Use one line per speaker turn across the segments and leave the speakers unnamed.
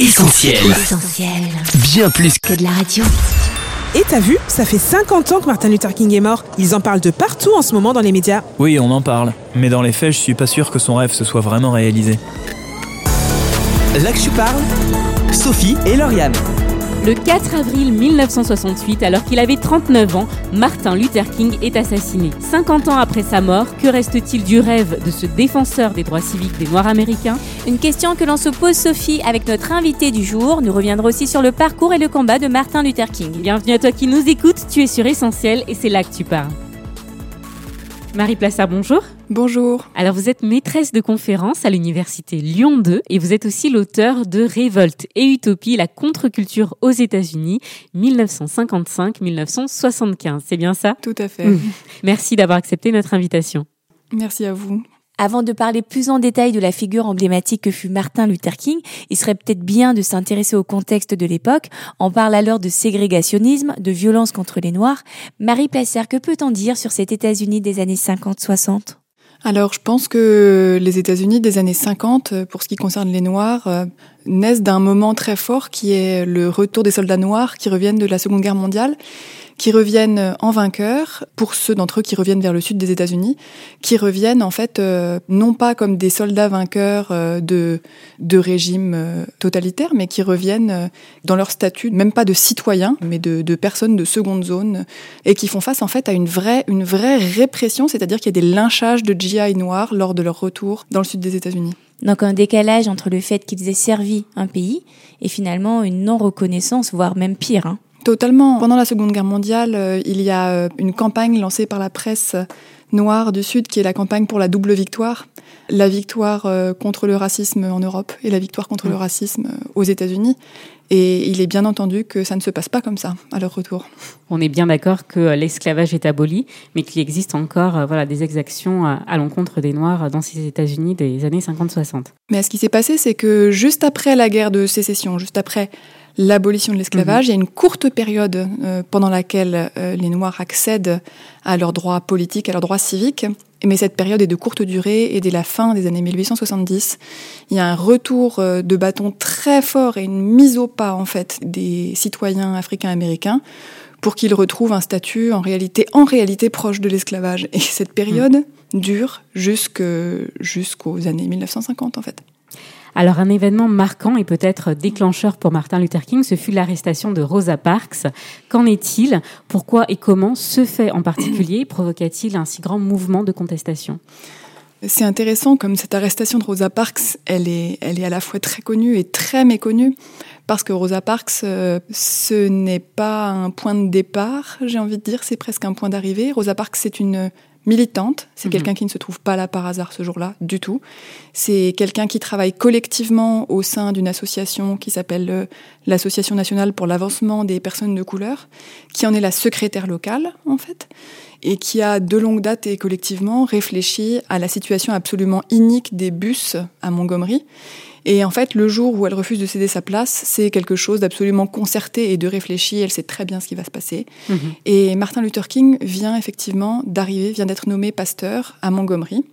Essentiel.
Essentiel.
Bien plus que
Que de la radio.
Et t'as vu, ça fait 50 ans que Martin Luther King est mort. Ils en parlent de partout en ce moment dans les médias.
Oui, on en parle. Mais dans les faits, je suis pas sûr que son rêve se soit vraiment réalisé.
Là que je parle, Sophie et Lauriane.
Le 4 avril 1968, alors qu'il avait 39 ans, Martin Luther King est assassiné. 50 ans après sa mort, que reste-t-il du rêve de ce défenseur des droits civiques des Noirs américains?
Une question que l'on se pose, Sophie, avec notre invité du jour. Nous reviendrons aussi sur le parcours et le combat de Martin Luther King.
Bienvenue à toi qui nous écoutes, tu es sur Essentiel et c'est là que tu parles. Marie Plassard, bonjour.
Bonjour.
Alors vous êtes maîtresse de conférence à l'université Lyon 2 et vous êtes aussi l'auteur de Révolte et Utopie, la contre-culture aux États-Unis 1955-1975. C'est bien ça?
Tout à fait.
Merci d'avoir accepté notre invitation.
Merci à vous.
Avant de parler plus en détail de la figure emblématique que fut Martin Luther King, il serait peut-être bien de s'intéresser au contexte de l'époque. On parle alors de ségrégationnisme, de violence contre les Noirs. Marie Placer, que peut-on dire sur cet États-Unis des années 50-60
Alors, je pense que les États-Unis des années 50, euh, pour ce qui concerne les Noirs, euh, naissent d'un moment très fort qui est le retour des soldats noirs qui reviennent de la Seconde Guerre mondiale, qui reviennent en vainqueurs, pour ceux d'entre eux qui reviennent vers le sud des États-Unis, qui reviennent en fait euh, non pas comme des soldats vainqueurs euh, de, de régimes euh, totalitaires, mais qui reviennent dans leur statut, même pas de citoyens, mais de, de personnes de seconde zone, et qui font face en fait à une vraie, une vraie répression, c'est-à-dire qu'il y a des lynchages de GI noirs lors de leur retour dans le sud des États-Unis.
Donc un décalage entre le fait qu'ils aient servi un pays et finalement une non-reconnaissance, voire même pire. hein.
Totalement. Pendant la Seconde Guerre mondiale, euh, il y a euh, une campagne lancée par la presse noire du Sud qui est la campagne pour la double victoire. La victoire euh, contre le racisme en Europe et la victoire contre le racisme euh, aux États-Unis. Et il est bien entendu que ça ne se passe pas comme ça à leur retour.
On est bien d'accord que euh, l'esclavage est aboli, mais qu'il existe encore euh, voilà, des exactions euh, à l'encontre des Noirs dans ces États-Unis des années 50-60.
Mais ce qui s'est passé, c'est que juste après la guerre de sécession, juste après l'abolition de l'esclavage, il y a une courte période euh, pendant laquelle euh, les Noirs accèdent à leurs droits politiques, à leurs droits civiques. Mais cette période est de courte durée et dès la fin des années 1870, il y a un retour euh, de bâton très fort et une mise au pas en fait des citoyens africains-américains pour qu'ils retrouvent un statut en réalité, en réalité proche de l'esclavage. Et cette période dure jusque- jusqu'aux années 1950 en fait.
Alors un événement marquant et peut-être déclencheur pour Martin Luther King, ce fut l'arrestation de Rosa Parks. Qu'en est-il? Pourquoi et comment ce fait en particulier provoqua-t-il un si grand mouvement de contestation?
C'est intéressant comme cette arrestation de Rosa Parks, elle est, elle est à la fois très connue et très méconnue, parce que Rosa Parks, euh, ce n'est pas un point de départ, j'ai envie de dire, c'est presque un point d'arrivée. Rosa Parks, c'est une militante, c'est
Mhm.
quelqu'un qui ne se trouve pas là par hasard ce jour-là, du tout. C'est quelqu'un qui travaille collectivement au sein d'une association qui s'appelle euh, l'Association nationale pour l'avancement des personnes de couleur, qui en est la secrétaire locale, en fait et qui a de longue date et collectivement réfléchi à la situation absolument inique des bus à Montgomery. Et en fait, le jour où elle refuse de céder sa place, c'est quelque chose d'absolument concerté et de réfléchi. Elle sait très bien ce qui va se passer. Et Martin Luther King vient effectivement d'arriver, vient d'être nommé pasteur à Montgomery.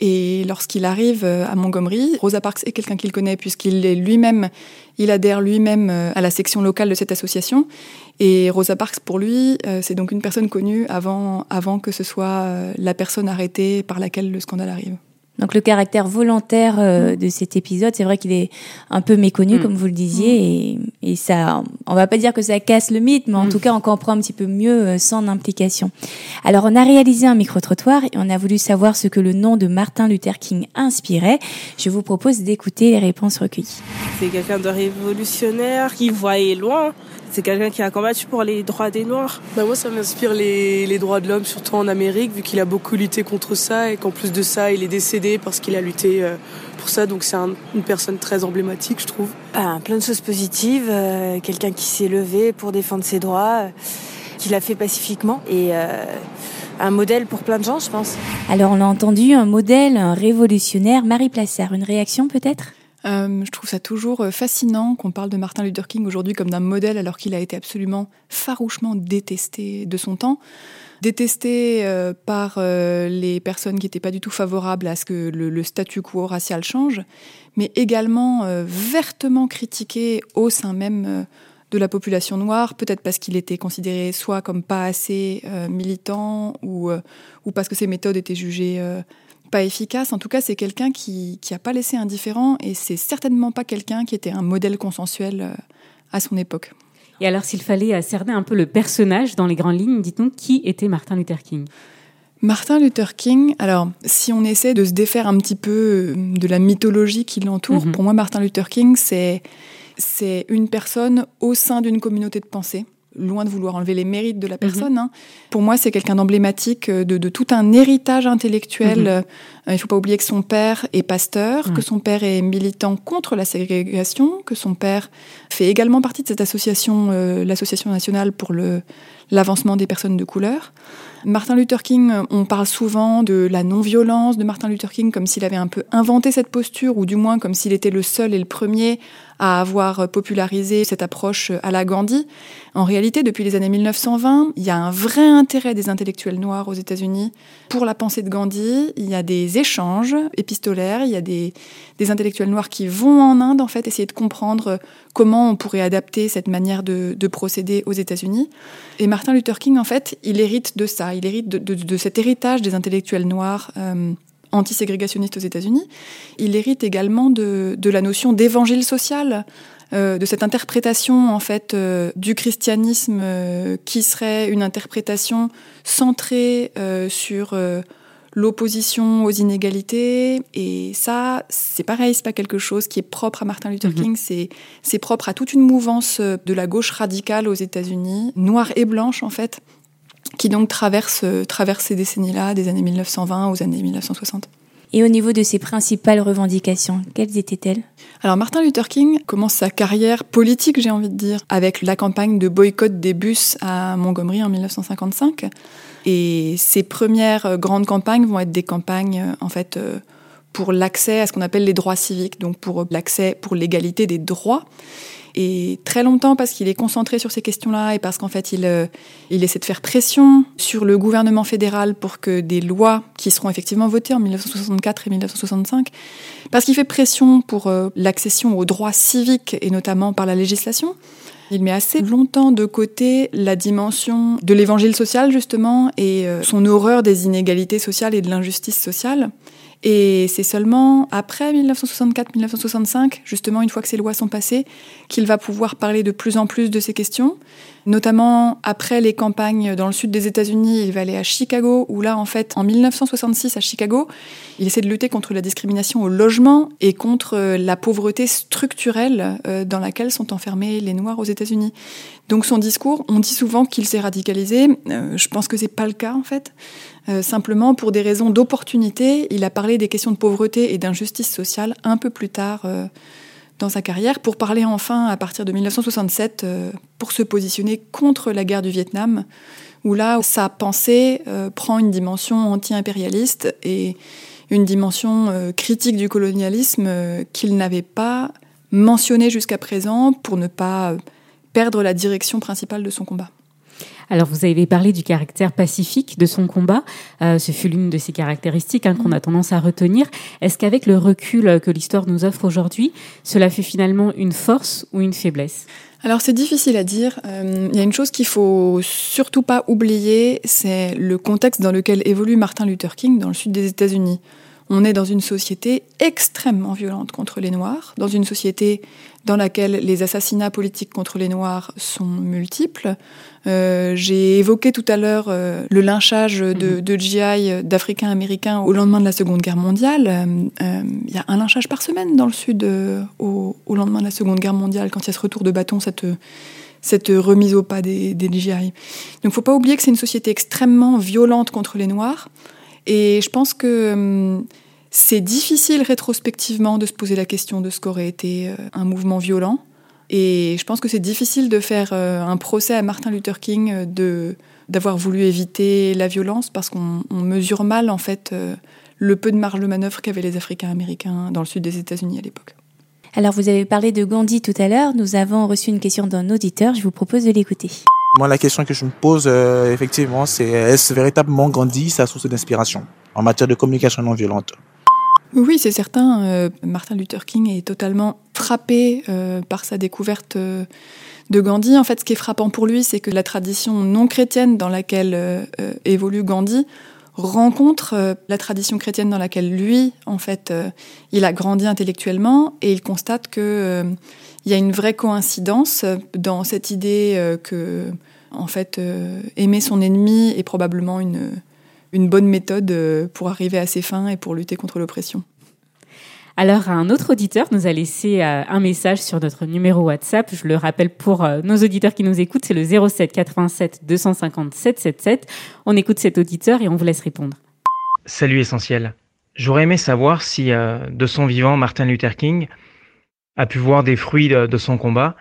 Et lorsqu'il arrive euh, à Montgomery, Rosa Parks est quelqu'un qu'il connaît puisqu'il est lui-même, il adhère lui-même euh, à la section locale de cette association. Et Rosa Parks, pour lui, euh, c'est donc une personne connue avant, avant que ce soit la personne arrêtée par laquelle le scandale arrive.
Donc le caractère volontaire euh, de cet épisode, c'est vrai qu'il est un peu méconnu,
Mm.
comme vous le disiez, et, et ça, on va pas dire que ça casse le mythe, mais en
Mm.
tout cas, on comprend un petit peu mieux euh, son implication. Alors, on a réalisé un micro-trottoir et on a voulu savoir ce que le nom de Martin Luther King inspirait. Je vous propose d'écouter les réponses recueillies.
C'est quelqu'un de révolutionnaire qui voyait loin. C'est quelqu'un qui a combattu pour les droits des Noirs.
Bah moi, ça m'inspire les, les droits de l'homme, surtout en Amérique, vu qu'il a beaucoup lutté contre ça et qu'en plus de ça, il est décédé parce qu'il a lutté euh, pour ça. Donc c'est un- une personne très emblématique, je trouve.
Ben, plein de choses positives, euh, quelqu'un qui s'est levé pour défendre ses droits, euh, qui l'a fait pacifiquement et euh, un modèle pour plein de gens, je pense.
Alors, on a entendu un modèle, un révolutionnaire, Marie Placer. Une réaction peut-être?
Euh, je trouve ça toujours euh, fascinant qu'on parle de Martin Luther King aujourd'hui comme d'un modèle alors qu'il a été absolument farouchement détesté de son temps. Détesté euh, par les personnes qui n'étaient pas du tout favorables à ce que le, le statu quo racial change, mais également vertement critiqué au sein même de la population noire, peut-être parce qu'il était considéré soit comme pas assez militant ou, ou parce que ses méthodes étaient jugées pas efficace. En tout cas, c'est quelqu'un qui n'a pas laissé indifférent et c'est certainement pas quelqu'un qui était un modèle consensuel euh, à son époque.
Et alors, s'il fallait cerner un peu le personnage dans les grandes lignes, dites-nous qui était Martin Luther King?
Martin Luther King, alors si on essaie de se défaire un petit peu euh, de la mythologie qui l'entoure, mhm. pour moi Martin Luther King, c'est une personne au sein d'une communauté de pensée loin de vouloir enlever les mérites de la mhm. personne. Hein. Pour moi, c'est quelqu'un d'emblématique euh, de, tout un héritage intellectuel. Mhm. Euh, il ne faut pas oublier que son père est pasteur, que son père est militant contre la ségrégation, que son père fait également partie de cette association, euh, l'association nationale pour l'avancement des personnes de couleur. Martin Luther King, on parle souvent de la non-violence de Martin Luther King comme s'il avait un peu inventé cette posture, ou du moins comme s'il était le seul et le premier à avoir popularisé cette approche à la Gandhi. En réalité, depuis les années 1920, il y a un vrai intérêt des intellectuels noirs aux États-Unis pour la pensée de Gandhi. Il y a des échanges épistolaires, il y a des, intellectuels noirs qui vont en Inde, en fait, essayer de comprendre comment on pourrait adapter cette manière de, procéder aux États-Unis. Et Luther King, en fait, il hérite de ça, il hérite de, cet héritage des intellectuels noirs. Euh, antiségrégationnistes aux États-Unis. Il hérite également de, la notion d'évangile social, euh, de cette interprétation en fait euh, du christianisme euh, qui serait une interprétation centrée sur l'opposition aux inégalités. Et ça, c'est pareil, c'est pas quelque chose qui est propre à Martin Luther mhm. King, c'est propre à toute une mouvance de la gauche radicale aux États-Unis, noire et blanche en fait, qui donc traverse, traverse ces décennies-là, des années 1920 aux années 1960.
Et au niveau de ses principales revendications, quelles étaient-elles?
Alors Martin Luther King commence sa carrière politique, j'ai envie de dire, avec la campagne de boycott des bus à Montgomery en 1955. Et ses premières grandes campagnes vont être des campagnes, en fait, euh, pour l'accès à ce qu'on appelle les droits civiques, donc pour l'accès, pour l'égalité des droits. Et très longtemps, parce qu'il est concentré sur ces questions-là et parce qu'en fait, il, euh, il essaie de faire pression sur le gouvernement fédéral pour que des lois qui seront effectivement votées en 1964 et 1965, parce qu'il fait pression pour euh, l'accession aux droits civiques et notamment par la législation. Il met assez longtemps de côté la dimension de l'évangile social, justement, et euh, son horreur des inégalités sociales et de l'injustice sociale. Et c'est seulement après 1964-1965, justement une fois que ces lois sont passées, qu'il va pouvoir parler de plus en plus de ces questions. Notamment après les campagnes dans le sud des États-Unis, il va aller à Chicago, où là, en fait, en 1966 à Chicago, il essaie de lutter contre la discrimination au logement et contre euh, la pauvreté structurelle euh, dans laquelle sont enfermés les Noirs aux États-Unis. Donc son discours, on dit souvent qu'il s'est radicalisé. Euh, je pense que c'est pas le cas en fait. Euh, simplement, pour des raisons d'opportunité, il a parlé des questions de pauvreté et d'injustice sociale un peu plus tard euh, dans sa carrière, pour parler enfin, à partir de 1967, euh, pour se positionner contre la guerre du Vietnam, où là, sa pensée prend une dimension anti-impérialiste et une dimension critique du colonialisme qu'il n'avait pas mentionné jusqu'à présent pour ne pas perdre la direction principale de son combat.
Alors, vous avez parlé du caractère pacifique de son combat. Euh, ce fut l'une de ses caractéristiques hein, qu'on a tendance à retenir. Est-ce qu'avec le recul que l'histoire nous offre aujourd'hui, cela fut finalement une force ou une faiblesse?
Alors c'est difficile à dire. Euh, il y a une chose qu'il faut surtout pas oublier, c'est le contexte dans lequel évolue Martin Luther King dans le sud des États-Unis. On est dans une société extrêmement violente contre les Noirs, dans une société dans laquelle les assassinats politiques contre les Noirs sont multiples. Euh, j'ai évoqué tout à l'heure euh, le lynchage de, mhm. GI d'Africains américains au lendemain de la Seconde Guerre mondiale. Euh, il y a un lynchage par semaine dans le Sud au, lendemain de la Seconde Guerre mondiale, quand il y a ce retour de bâton, cette, cette remise au pas des, des GI. Donc il ne faut pas oublier que c'est une société extrêmement violente contre les Noirs. Et je pense que c'est difficile rétrospectivement de se poser la question de ce qu'aurait été euh, un mouvement violent. Et je pense que c'est difficile de faire euh, un procès à Martin Luther King euh, de d'avoir voulu éviter la violence parce qu'on mesure mal en fait le peu de marge de manœuvre qu'avaient les Africains américains dans le sud des États-Unis à l'époque.
Alors vous avez parlé de Gandhi tout à l'heure, nous avons reçu une question d'un auditeur, je vous propose de l'écouter.
Moi, la question que je me pose, euh, effectivement, c'est est-ce véritablement Gandhi sa source d'inspiration en matière de communication non violente?
Oui, c'est certain. Euh, Martin Luther King est totalement frappé euh, par sa découverte de Gandhi. En fait, ce qui est frappant pour lui, c'est que la tradition non chrétienne dans laquelle évolue Gandhi rencontre la tradition chrétienne dans laquelle lui, en fait, il a grandi intellectuellement et il constate que il y a une vraie coïncidence dans cette idée que en fait, euh, aimer son ennemi est probablement une, une bonne méthode euh, pour arriver à ses fins et pour lutter contre l'oppression.
Alors, un autre auditeur nous a laissé euh, un message sur notre numéro WhatsApp. Je le rappelle pour nos auditeurs qui nous écoutent, c'est le 07 87 250 777. On écoute cet auditeur et on vous laisse répondre.
Salut Essentiel. J'aurais aimé savoir si, de son vivant, Martin Luther King a pu voir des fruits de son combat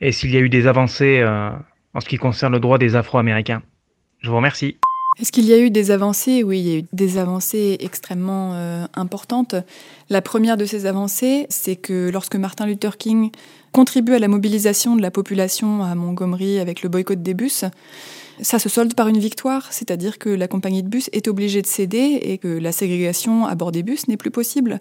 et s'il y a eu des avancées en ce qui concerne le droit des Afro-Américains. Je vous remercie.
Est-ce qu'il y a eu des avancées? Oui, il y a eu des avancées extrêmement euh, importantes. La première de ces avancées, c'est que lorsque Martin Luther King contribue à la mobilisation de la population à Montgomery avec le boycott des bus, ça se solde par une victoire, c'est-à-dire que la compagnie de bus est obligée de céder et que la ségrégation à bord des bus n'est plus possible.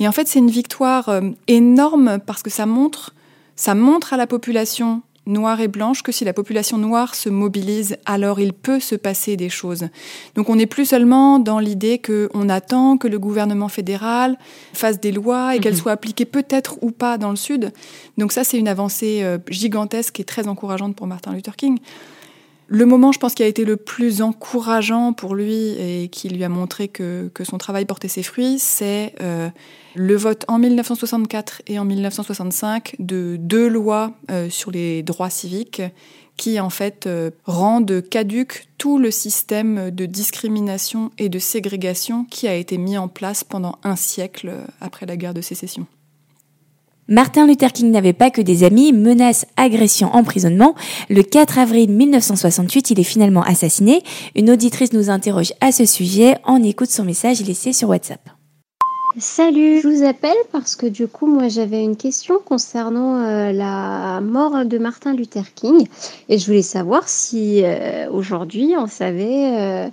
Et en fait, c'est une victoire euh, énorme parce que ça montre, ça montre à la population noire et blanche que si la population noire se mobilise, alors il peut se passer des choses. Donc on n'est plus seulement dans l'idée qu'on attend que le gouvernement fédéral fasse des lois et qu'elles mhm. soient appliquées peut-être ou pas dans le Sud. Donc ça, c'est une avancée euh, gigantesque et très encourageante pour Martin Luther King. Le moment, je pense, qui a été le plus encourageant pour lui et qui lui a montré que, son travail portait ses fruits, c'est euh, le vote en 1964 et en 1965 de deux lois euh, sur les droits civiques qui, en fait, euh, rendent caduque tout le système de discrimination et de ségrégation qui a été mis en place pendant un siècle après la guerre de sécession.
Martin Luther King n'avait pas que des amis, menaces, agressions, emprisonnement. Le 4 avril 1968, il est finalement assassiné. Une auditrice nous interroge à ce sujet. On écoute son message laissé sur WhatsApp.
Salut, je vous appelle parce que du coup, moi j'avais une question concernant euh, la mort de Martin Luther King et je voulais savoir si euh, aujourd'hui on savait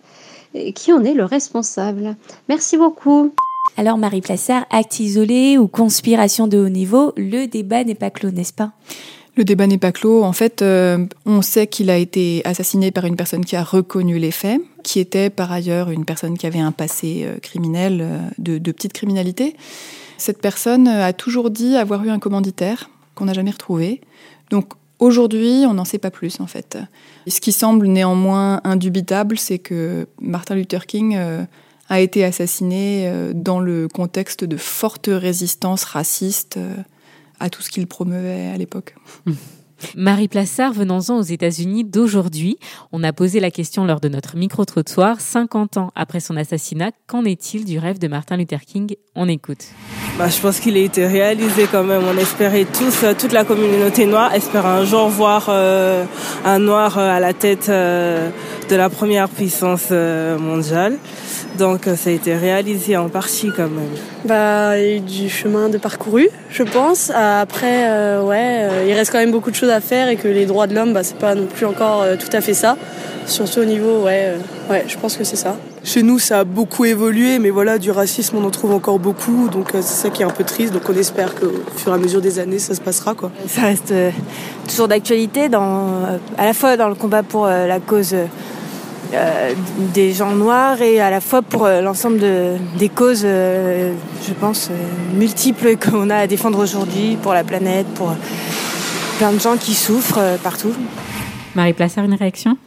euh, qui en est le responsable. Merci beaucoup.
Alors Marie Plassard, acte isolé ou conspiration de haut niveau, le débat n'est pas clos, n'est-ce pas?
Le débat n'est pas clos. En fait, euh, on sait qu'il a été assassiné par une personne qui a reconnu les faits, qui était par ailleurs une personne qui avait un passé euh, criminel, euh, de, de petite criminalité. Cette personne a toujours dit avoir eu un commanditaire qu'on n'a jamais retrouvé. Donc aujourd'hui, on n'en sait pas plus en fait. Ce qui semble néanmoins indubitable, c'est que Martin Luther King a été assassiné euh, dans le contexte de forte résistance raciste euh, à tout ce qu'il promeuvait à l'époque.
Marie Plassard, venons-en aux États-Unis d'aujourd'hui. On a posé la question lors de notre micro-trottoir. 50 ans après son assassinat, qu'en est-il du rêve de Martin Luther King? On écoute.
Bah, je pense qu'il a été réalisé quand même. On espérait tous, euh, toute la communauté noire, espère un jour voir un noir à la tête de la première puissance mondiale. Donc euh, ça a été réalisé en partie quand même.
Bah, il y a eu du chemin de parcouru, je pense. Après, euh, ouais, euh, il reste quand même beaucoup de choses à faire et que les droits de l'homme, bah, c'est pas non plus encore tout à fait ça. Surtout au niveau, ouais, ouais, je pense que c'est ça.
Chez nous, ça a beaucoup évolué, mais voilà, du racisme, on en trouve encore beaucoup, donc c'est ça qui est un peu triste. Donc on espère qu'au fur et à mesure des années, ça se passera, quoi.
Ça reste toujours d'actualité, dans, à la fois dans le combat pour la cause euh, des gens noirs et à la fois pour euh, l'ensemble de, des causes, euh, je pense, multiples qu'on a à défendre aujourd'hui pour la planète, pour plein de gens qui souffrent partout.
Marie Plassard, une réaction?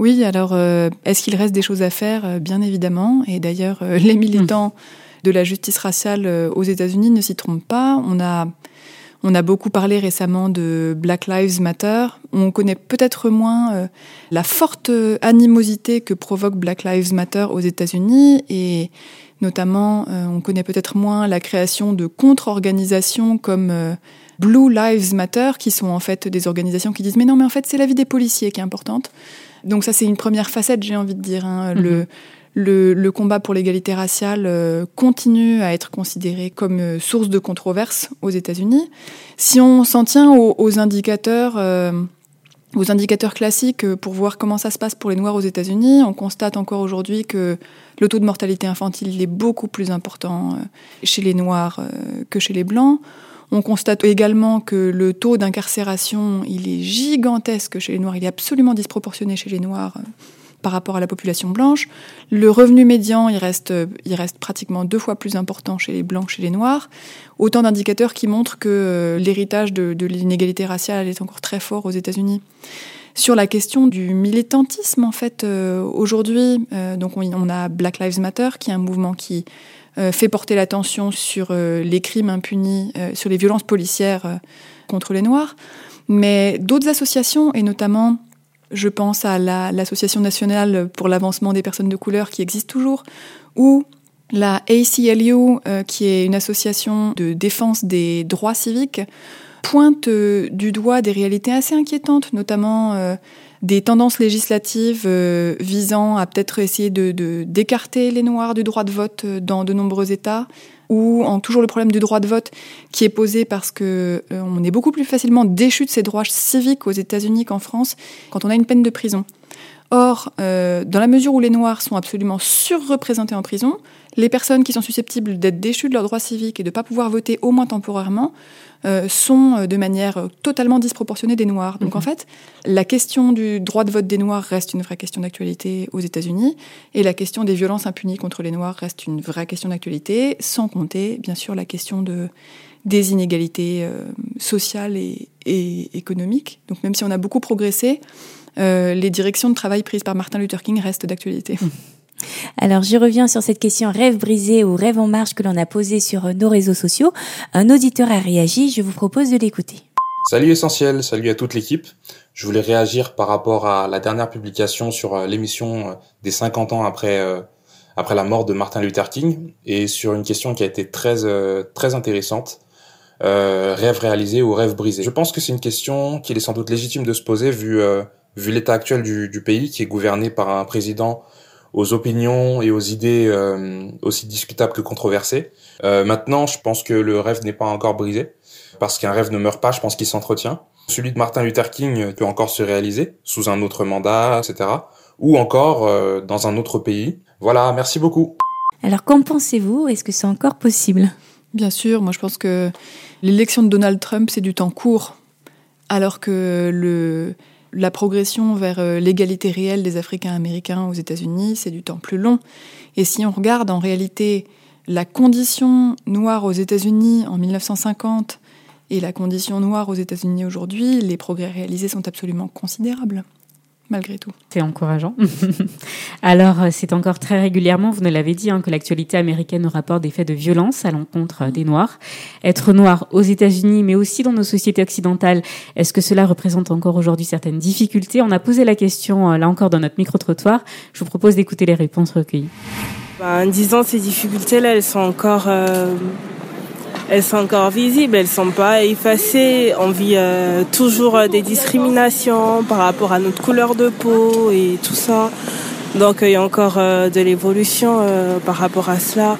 Oui, alors est-ce qu'il reste des choses à faire? Bien évidemment. Et d'ailleurs, les militants de la justice raciale aux États-Unis ne s'y trompent pas. On a on a beaucoup parlé récemment de Black Lives Matter. On connaît peut-être moins euh, la forte animosité que provoque Black Lives Matter aux États-Unis et notamment euh, on connaît peut-être moins la création de contre-organisations comme euh, Blue Lives Matter qui sont en fait des organisations qui disent mais non mais en fait c'est la vie des policiers qui est importante. Donc ça c'est une première facette j'ai envie de dire. Hein. Le, le, combat pour l'égalité raciale euh, continue à être considéré comme euh, source de controverse aux États-Unis. Si on s'en tient aux, indicateurs, euh, aux indicateurs classiques pour voir comment ça se passe pour les Noirs aux États-Unis, on constate encore aujourd'hui que le taux de mortalité infantile il est beaucoup plus important chez les Noirs que chez les Blancs. On constate également que le taux d'incarcération, il est gigantesque chez les Noirs, il est absolument disproportionné chez les Noirs par rapport à la population blanche. Le revenu médian, il reste, il reste pratiquement deux fois plus important chez les Blancs que chez les Noirs. Autant d'indicateurs qui montrent que euh, l'héritage de, l'inégalité raciale est encore très fort aux États-Unis. Sur la question du militantisme, en fait, euh, aujourd'hui, euh, donc on, a Black Lives Matter, qui est un mouvement qui fait porter l'attention sur les crimes impunis, sur les violences policières contre les Noirs. Mais d'autres associations, et notamment, je pense à la- l'Association nationale pour l'avancement des personnes de couleur qui existe toujours, ou la ACLU, euh, qui est une association de défense des droits civiques, pointe euh, du doigt des réalités assez inquiétantes, notamment euh, des tendances législatives visant à peut-être essayer de d'écarter les Noirs du droit de vote dans de nombreux États, ou en toujours le problème du droit de vote qui est posé parce que euh, on est beaucoup plus facilement déchu de ses droits civiques aux États-Unis qu'en France quand on a une peine de prison. Or, euh, dans la mesure où les Noirs sont absolument surreprésentés en prison, les personnes qui sont susceptibles d'être déchues de leurs droits civiques et de ne pas pouvoir voter au moins temporairement euh, sont euh, de manière euh, totalement disproportionnée des Noirs. Donc en fait, la question du droit de vote des Noirs reste une vraie question d'actualité aux États-Unis et la question des violences impunies contre les Noirs reste une vraie question d'actualité, sans compter bien sûr la question de, des inégalités euh, sociales et, et économiques. Donc même si on a beaucoup progressé, euh, les directions de travail prises par Martin Luther King restent d'actualité.
Alors, je reviens sur cette question rêve brisé ou rêve en marche que l'on a posée sur nos réseaux sociaux. Un auditeur a réagi, je vous propose de l'écouter.
Salut Essentiel, salut à toute l'équipe. Je voulais réagir par rapport à la dernière publication sur euh, l'émission euh, des 50 ans après euh, après la mort de Martin Luther King et sur une question qui a été très euh, très intéressante. Euh, rêve réalisé ou rêve brisé. Je pense que c'est une question qu'il est sans doute légitime de se poser vu euh, vu l'état actuel du, du pays qui est gouverné par un président aux opinions et aux idées euh, aussi discutables que controversées. Euh, maintenant, je pense que le rêve n'est pas encore brisé parce qu'un rêve ne meurt pas, je pense qu'il s'entretient. Celui de Martin Luther King peut encore se réaliser sous un autre mandat, etc. Ou encore euh, dans un autre pays. Voilà, merci beaucoup.
Alors, qu'en pensez-vous? Est-ce que c'est encore possible?
Bien sûr, moi je pense que l'élection de Donald Trump, c'est du temps court, alors que le, la progression vers euh, l'égalité réelle des Africains américains aux États-Unis, c'est du temps plus long. Et si on regarde en réalité la condition noire aux États-Unis en 1950 et la condition noire aux États-Unis aujourd'hui, les progrès réalisés sont absolument considérables, malgré tout.
C'est encourageant. Alors, euh, c'est encore très régulièrement, vous nous l'avez dit, hein, que l'actualité américaine nous rapporte des faits de violence à l'encontre euh, des Noirs. Être noir aux États-Unis, mais aussi dans nos sociétés occidentales, est-ce que cela représente encore aujourd'hui certaines difficultés? On a posé la question, euh, là encore, dans notre micro-trottoir. Je vous propose d'écouter les réponses recueillies.
Ben, en disant ces difficultés-là, elles sont encore, euh, elles sont encore visibles, elles sont pas effacées. On vit euh, toujours euh, des discriminations par rapport à notre couleur de peau et tout ça. Donc il y a encore euh, de l'évolution euh, par rapport à cela.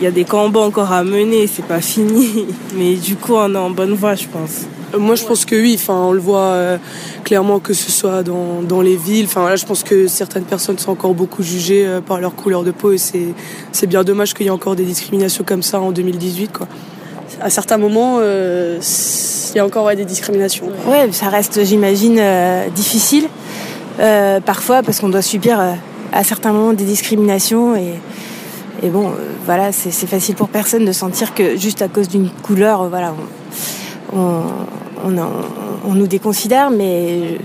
Il y a des combats encore à mener, c'est pas fini. Mais du coup, on est en bonne voie, je pense.
Euh, Moi, je pense que oui. Enfin, on le voit euh, clairement que ce soit dans, dans les villes. Enfin, là, je pense que certaines personnes sont encore beaucoup jugées euh, par leur couleur de peau et c'est bien dommage qu'il y ait encore des discriminations comme ça en 2018, quoi. À certains moments, il y a encore des discriminations.
Ouais, ça reste, j'imagine, difficile parfois parce qu'on doit subir à certains moments des discriminations et, et bon, voilà, c'est facile pour personne de sentir que juste à cause d'une couleur, voilà, on, on, nous déconsidère, mais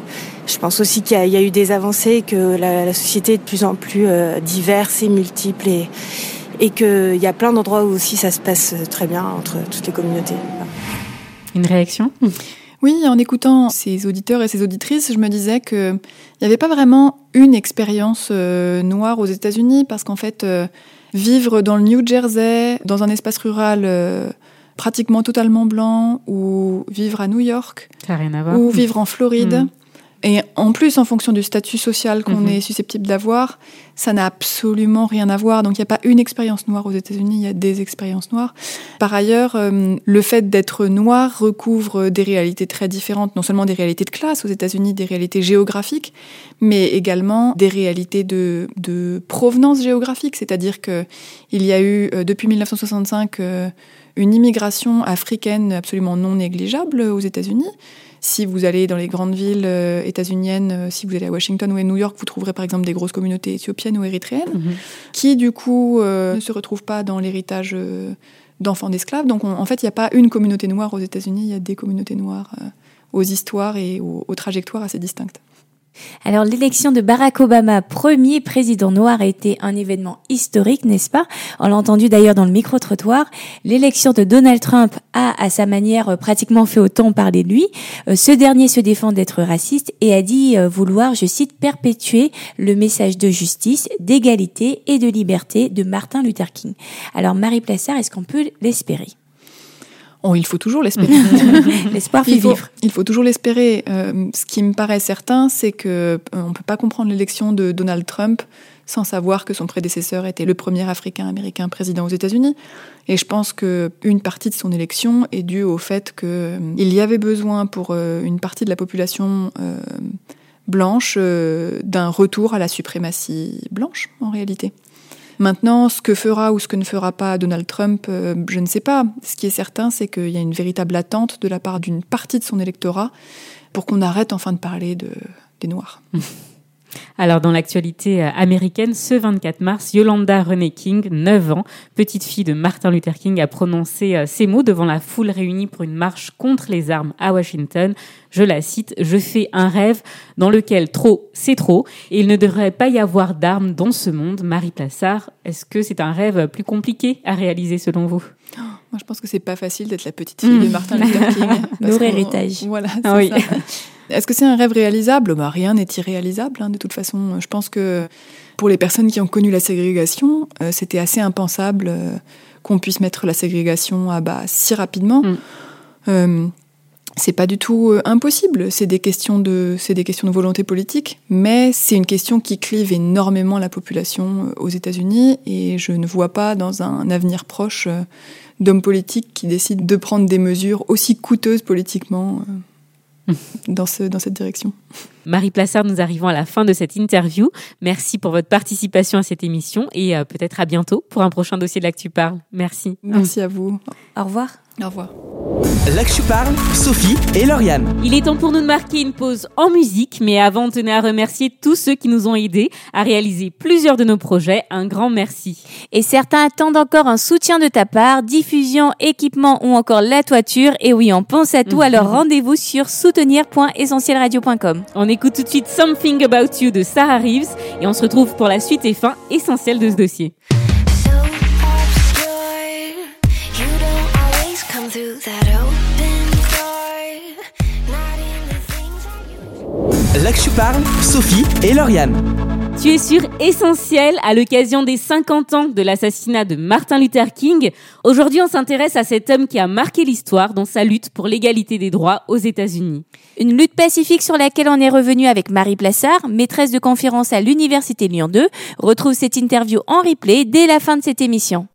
je, pense aussi qu'il y, a- il y a eu des avancées, que la, la société est de plus en plus euh, diverse et multiple et, et qu'il y a plein d'endroits où aussi ça se passe très bien entre toutes les communautés.
Une réaction?
Oui, en écoutant ces auditeurs et ces auditrices, je me disais que il n'y avait pas vraiment une expérience euh, noire aux États-Unis parce qu'en fait, euh, vivre dans le New Jersey, dans un espace rural euh, pratiquement totalement blanc, ou vivre à New York,
Ça n'a rien à voir.
ou vivre en Floride,
Mm.
Et en plus, en fonction du statut social qu'on
Mhm.
est susceptible d'avoir, ça n'a absolument rien à voir. Donc il n'y a pas une expérience noire aux États-Unis, il y a des expériences noires. Par ailleurs, euh, le fait d'être noir recouvre des réalités très différentes, non seulement des réalités de classe aux États-Unis, des réalités géographiques, mais également des réalités de, de provenance géographique. C'est-à-dire que il y a eu euh, depuis 1965 euh, une immigration africaine absolument non négligeable aux États-Unis. Si vous allez dans les grandes villes euh, états-uniennes, euh, si vous allez à Washington ou à New York, vous trouverez par exemple des grosses communautés éthiopiennes ou érythréennes,
Mhm.
qui du coup euh, ne se retrouvent pas dans l'héritage euh, d'enfants d'esclaves. Donc on- en fait, il n'y a pas une communauté noire aux États-Unis, il y a des communautés noires euh, aux histoires et aux, aux trajectoires assez distinctes.
Alors l'élection de Barack Obama, premier président noir, a été un événement historique, n'est-ce pas? On l'a entendu d'ailleurs dans le micro-trottoir. L'élection de Donald Trump a, à sa manière, pratiquement fait autant parler de lui. Euh, Ce dernier se défend d'être raciste et a dit euh, vouloir, je cite, perpétuer le message de justice, d'égalité et de liberté de Martin Luther King. Alors Marie Plassard, est-ce qu'on peut l'espérer?
Oh, il faut toujours l'espérer.
L'espoir fait
il faut,
vivre.
Il faut toujours l'espérer. Euh, ce qui me paraît certain, c'est que euh, on peut pas comprendre l'élection de Donald Trump sans savoir que son prédécesseur était le premier Africain-Américain président aux États-Unis. Et je pense que une partie de son élection est due au fait que euh, y avait besoin pour une partie de la population blanche d'un retour à la suprématie blanche, en réalité. Maintenant, ce que fera ou ce que ne fera pas Donald Trump, euh, je ne sais pas. Ce qui est certain, c'est qu'il y a une véritable attente de la part d'une partie de son électorat pour qu'on arrête enfin de parler de, des Noirs.
Alors, dans l'actualité euh, américaine, ce 24 mars, Yolanda Renee King, 9 ans, petite fille de Martin Luther King, a prononcé euh, ces mots devant la foule réunie pour une marche contre les armes à Washington. Je la cite, Je fais un rêve dans lequel trop, c'est trop, et il ne devrait pas y avoir d'armes dans ce monde. Marie Plassard, est-ce que c'est un rêve plus compliqué à réaliser selon vous?
Moi, je pense que c'est pas facile d'être la petite fille de
Mm.
Martin Luther King.
Lourd héritage.
Voilà, c'est
Ah oui.
Est-ce que c'est un rêve réalisable? Bah, Rien n'est irréalisable, hein, de toute façon. Je pense que pour les personnes qui ont connu la ségrégation, euh, c'était assez impensable euh, qu'on puisse mettre la ségrégation à bas si rapidement.
Mm.
Euh, c'est pas du tout euh, impossible. C'est des questions de, c'est des questions de volonté politique, mais c'est une question qui clive énormément la population euh, aux États-Unis, et je ne vois pas dans un avenir proche euh, d'hommes politiques qui décident de prendre des mesures aussi coûteuses politiquement euh, dans, ce, dans cette direction.
Marie Plassard, nous arrivons à la fin de cette interview. Merci pour votre participation à cette émission et peut-être à bientôt pour un prochain dossier de l'Actu Parle. Merci.
Merci à vous.
Au revoir.
Au revoir.
L'Actu parle, Sophie et Lauriane.
Il est temps pour nous de marquer une pause en musique, mais avant, tenez à remercier tous ceux qui nous ont aidés à réaliser plusieurs de nos projets. Un grand merci.
Et certains attendent encore un soutien de ta part, diffusion, équipement ou encore la toiture. Et oui, on pense à tout, alors rendez-vous sur soutenir.essentielradio.com.
On écoute tout de suite Something About You de Sarah Reeves et on se retrouve pour la suite et fin essentielle de ce dossier.
L'Actu parle, Sophie et Lauriane.
Tu es sur Essentiel à l'occasion des 50 ans de l'assassinat de Martin Luther King. Aujourd'hui, on s'intéresse à cet homme qui a marqué l'histoire dans sa lutte pour l'égalité des droits aux États-Unis.
Une lutte pacifique sur laquelle on est revenu avec Marie Plassard, maîtresse de conférence à l'Université Lyon 2. Retrouve cette interview en replay dès la fin de cette émission.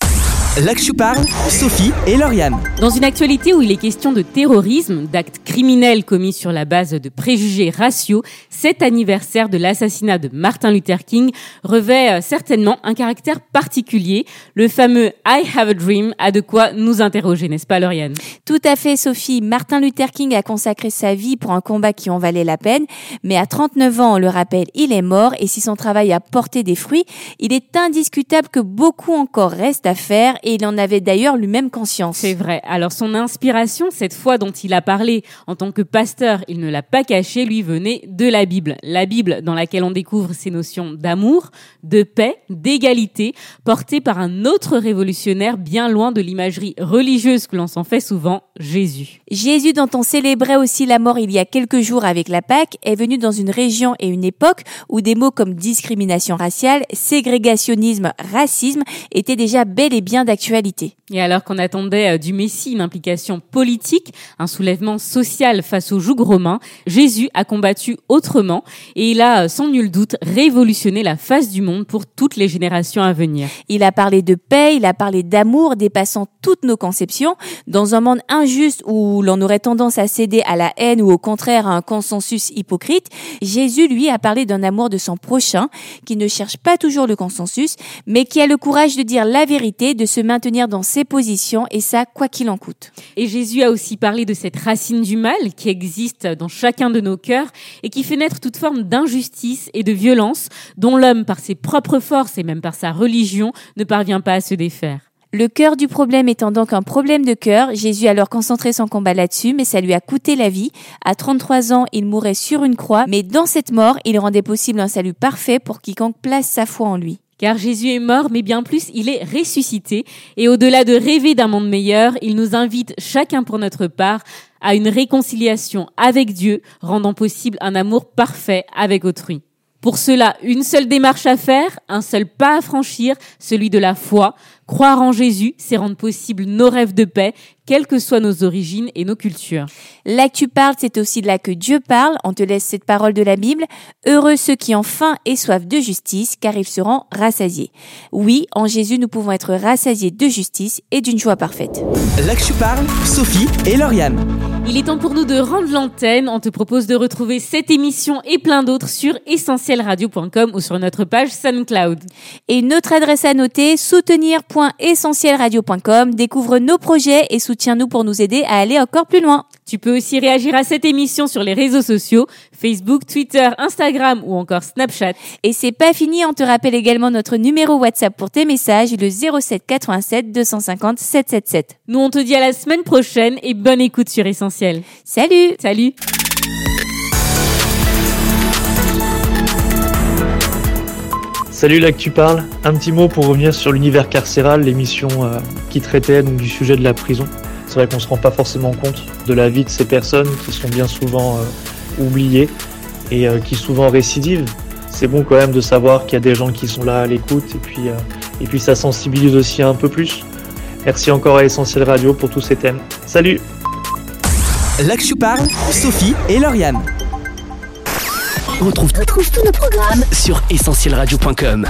L'Actu parle, Sophie et Lauriane.
Dans une actualité où il est question de terrorisme, d'actes criminels commis sur la base de préjugés raciaux, cet anniversaire de l'assassinat de Martin Luther King revêt euh, certainement un caractère particulier. Le fameux I have a dream a de quoi nous interroger, n'est-ce pas Lauriane?
Tout à fait, Sophie. Martin Luther King a consacré sa vie pour un combat qui en valait la peine. Mais à 39 ans, on le rappelle, il est mort. Et si son travail a porté des fruits, il est indiscutable que beaucoup encore reste à faire. Et il en avait d'ailleurs lui-même conscience.
C'est vrai. Alors son inspiration, cette fois dont il a parlé en tant que pasteur, il ne l'a pas caché, lui venait de la Bible. La Bible dans laquelle on découvre ces notions d'amour, de paix, d'égalité, portées par un autre révolutionnaire bien loin de l'imagerie religieuse que l'on s'en fait souvent, Jésus.
Jésus, dont on célébrait aussi la mort il y a quelques jours avec la Pâque, est venu dans une région et une époque où des mots comme discrimination raciale, ségrégationnisme, racisme étaient déjà bel et bien d'actualité.
Et alors qu'on attendait euh, du Messie une implication politique, un soulèvement social face au joug romain, Jésus a combattu autrement et il a, euh, sans nul doute, révolutionné la face du monde pour toutes les générations à venir.
Il a parlé de paix, il a parlé d'amour dépassant toutes nos conceptions. Dans un monde injuste où l'on aurait tendance à céder à la haine ou au contraire à un consensus hypocrite, Jésus, lui, a parlé d'un amour de son prochain qui ne cherche pas toujours le consensus, mais qui a le courage de dire la vérité, de se maintenir dans ses positions et ça, quoi qu'il en coûte.
Et Jésus a aussi parlé de cette racine du mal qui existe dans chacun de nos cœurs et qui fait naître toute forme d'injustice et de violence dont l'homme, par ses propres forces et même par sa religion, ne parvient pas à se défaire.
Le cœur du problème étant donc un problème de cœur, Jésus a alors concentré son combat là-dessus, mais ça lui a coûté la vie. À 33 ans, il mourait sur une croix, mais dans cette mort, il rendait possible un salut parfait pour quiconque place sa foi en lui.
Car Jésus est mort, mais bien plus, il est ressuscité. Et au-delà de rêver d'un monde meilleur, il nous invite chacun pour notre part à une réconciliation avec Dieu, rendant possible un amour parfait avec autrui. Pour cela, une seule démarche à faire, un seul pas à franchir, celui de la foi. Croire en Jésus, c'est rendre possible nos rêves de paix, quelles que soient nos origines et nos cultures.
Là que tu parles, c'est aussi là que Dieu parle. On te laisse cette parole de la Bible. Heureux ceux qui ont faim et soif de justice, car ils seront rassasiés. Oui, en Jésus, nous pouvons être rassasiés de justice et d'une joie parfaite.
Là que tu parles, Sophie et Lauriane.
Il est temps pour nous de rendre l'antenne. On te propose de retrouver cette émission et plein d'autres sur essentielradio.com ou sur notre page SoundCloud.
Et notre adresse à noter, soutenir.essentielradio.com. Découvre nos projets et soutiens-nous pour nous aider à aller encore plus loin.
Tu peux aussi réagir à cette émission sur les réseaux sociaux, Facebook, Twitter, Instagram ou encore Snapchat.
Et c'est pas fini, on te rappelle également notre numéro WhatsApp pour tes messages, le 07 87 250 777.
Nous on te dit à la semaine prochaine et bonne écoute sur Essentiel.
Salut
Salut
Salut là que tu parles. Un petit mot pour revenir sur l'univers carcéral, l'émission euh, qui traitait donc du sujet de la prison. C'est vrai qu'on se rend pas forcément compte de la vie de ces personnes qui sont bien souvent euh, oubliées et euh, qui souvent récidivent. C'est bon quand même de savoir qu'il y a des gens qui sont là à l'écoute et puis euh, et puis ça sensibilise aussi un peu plus. Merci encore à Essentiel Radio pour tous ces thèmes. Salut.
Tu parles, Sophie et Lauriane.
On retrouve, tous nos programmes sur essentielradio.com.